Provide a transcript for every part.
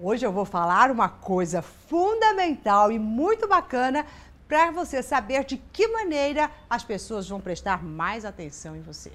Hoje eu vou falar uma coisa fundamental e muito bacana para você saber de que maneira as pessoas vão prestar mais atenção em você.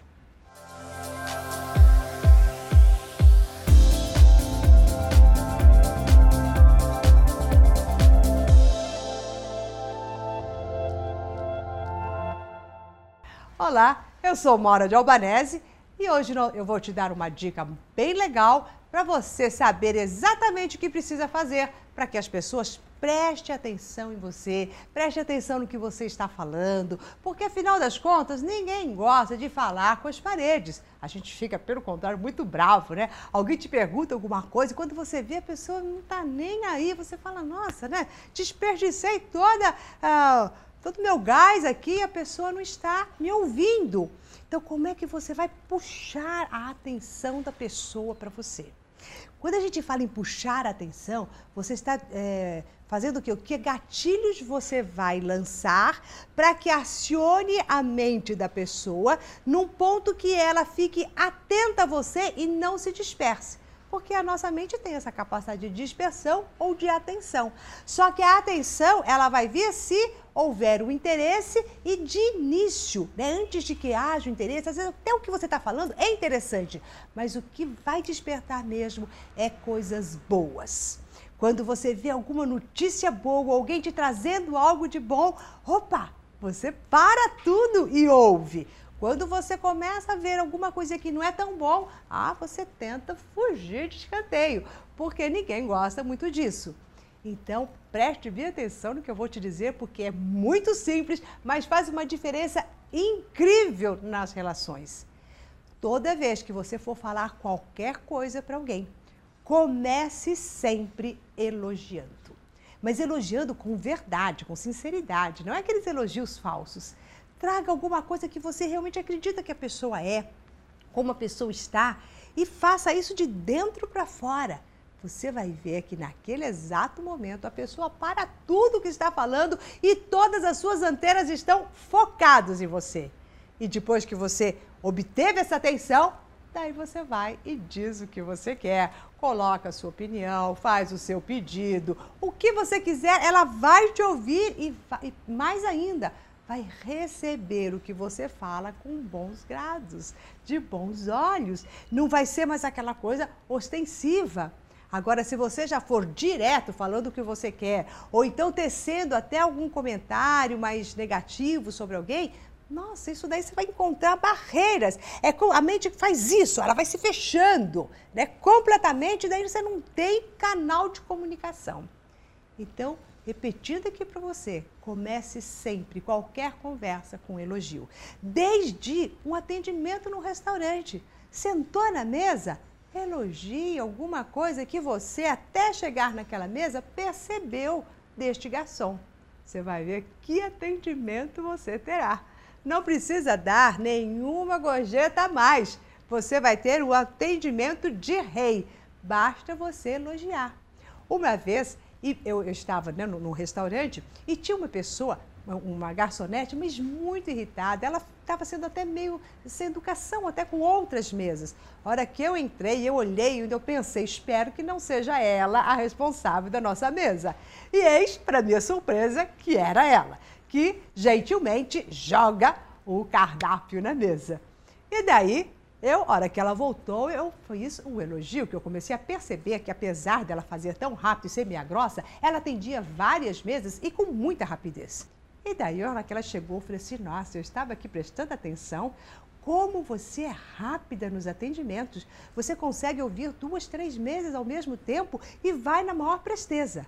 Olá, eu sou Mora de Albanese e hoje eu vou te dar uma dica bem legal para você saber exatamente o que precisa fazer para que as pessoas prestem atenção em você, preste atenção no que você está falando, porque afinal das contas ninguém gosta de falar com as paredes. A gente fica, pelo contrário, muito bravo, né? Alguém te pergunta alguma coisa e quando você vê a pessoa não está nem aí, você fala, nossa, né? Desperdicei toda. Uh, todo meu gás aqui, a pessoa não está me ouvindo. Então, como é que você vai puxar a atenção da pessoa para você? Quando a gente fala em puxar a atenção, você está é, fazendo o quê? Que gatilhos você vai lançar para que acione a mente da pessoa num ponto que ela fique atenta a você e não se disperse porque a nossa mente tem essa capacidade de dispersão ou de atenção. Só que a atenção, ela vai vir se houver o interesse e de início, né? antes de que haja o interesse, às vezes até o que você está falando é interessante, mas o que vai despertar mesmo é coisas boas. Quando você vê alguma notícia boa, alguém te trazendo algo de bom, opa, você para tudo e ouve. Quando você começa a ver alguma coisa que não é tão bom, ah, você tenta fugir de escanteio, porque ninguém gosta muito disso. Então, preste bem atenção no que eu vou te dizer, porque é muito simples, mas faz uma diferença incrível nas relações. Toda vez que você for falar qualquer coisa para alguém, comece sempre elogiando. Mas elogiando com verdade, com sinceridade, não é aqueles elogios falsos. Traga alguma coisa que você realmente acredita que a pessoa é, como a pessoa está, e faça isso de dentro para fora. Você vai ver que naquele exato momento a pessoa para tudo que está falando e todas as suas antenas estão focadas em você. E depois que você obteve essa atenção, daí você vai e diz o que você quer, coloca a sua opinião, faz o seu pedido, o que você quiser, ela vai te ouvir e, e mais ainda, vai receber o que você fala com bons grados, de bons olhos. Não vai ser mais aquela coisa ostensiva. Agora, se você já for direto falando o que você quer, ou então tecendo até algum comentário mais negativo sobre alguém, nossa, isso daí você vai encontrar barreiras. É a mente faz isso, ela vai se fechando, né? Completamente, daí você não tem canal de comunicação. Então, repetindo aqui para você, comece sempre qualquer conversa com elogio. Desde um atendimento no restaurante. Sentou na mesa, elogie alguma coisa que você, até chegar naquela mesa, percebeu deste garçom. Você vai ver que atendimento você terá. Não precisa dar nenhuma gorjeta a mais. Você vai ter o atendimento de rei. Basta você elogiar. Uma vez e eu, eu estava né, no, no, restaurante e tinha uma pessoa, uma garçonete, mas muito irritada. Ela estava sendo até meio sem educação, até com outras mesas. A hora que eu entrei, eu olhei e eu pensei, espero que não seja ela a responsável da nossa mesa. E eis, para minha surpresa, que era ela, que gentilmente joga o cardápio na mesa. E daí eu, hora que ela voltou, eu foi isso um elogio que eu comecei a perceber que apesar dela fazer tão rápido e ser meia grossa, ela atendia várias mesas e com muita rapidez. E daí, hora que ela chegou, eu falei assim: "Nossa, eu estava aqui prestando atenção, como você é rápida nos atendimentos. Você consegue ouvir duas, três mesas ao mesmo tempo e vai na maior presteza.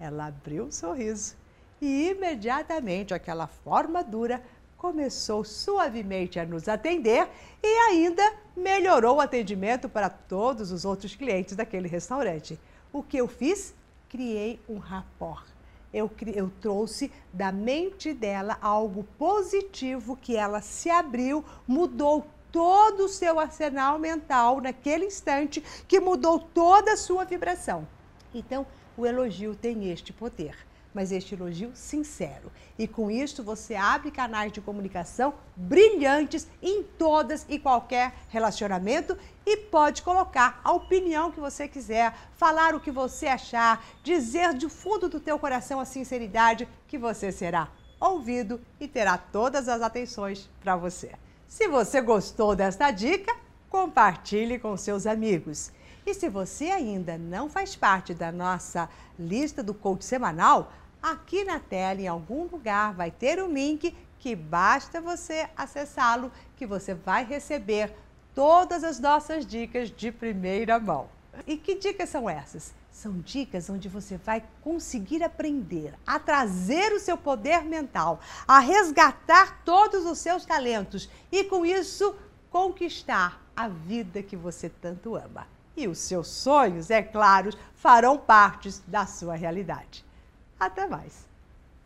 Ela abriu um sorriso e imediatamente aquela forma dura começou suavemente a nos atender e ainda melhorou o atendimento para todos os outros clientes daquele restaurante. O que eu fiz? Criei um rapport. Eu, eu, trouxe da mente dela algo positivo que ela se abriu, mudou todo o seu arsenal mental naquele instante, que mudou toda a sua vibração. Então, o elogio tem este poder mas este elogio sincero. E com isto você abre canais de comunicação brilhantes em todas e qualquer relacionamento e pode colocar a opinião que você quiser, falar o que você achar, dizer de fundo do teu coração a sinceridade que você será ouvido e terá todas as atenções para você. Se você gostou desta dica, compartilhe com seus amigos. E se você ainda não faz parte da nossa lista do coach semanal, aqui na tela, em algum lugar, vai ter um link que basta você acessá-lo que você vai receber todas as nossas dicas de primeira mão. E que dicas são essas? São dicas onde você vai conseguir aprender a trazer o seu poder mental, a resgatar todos os seus talentos e, com isso, conquistar a vida que você tanto ama. E os seus sonhos, é claro, farão parte da sua realidade. Até mais!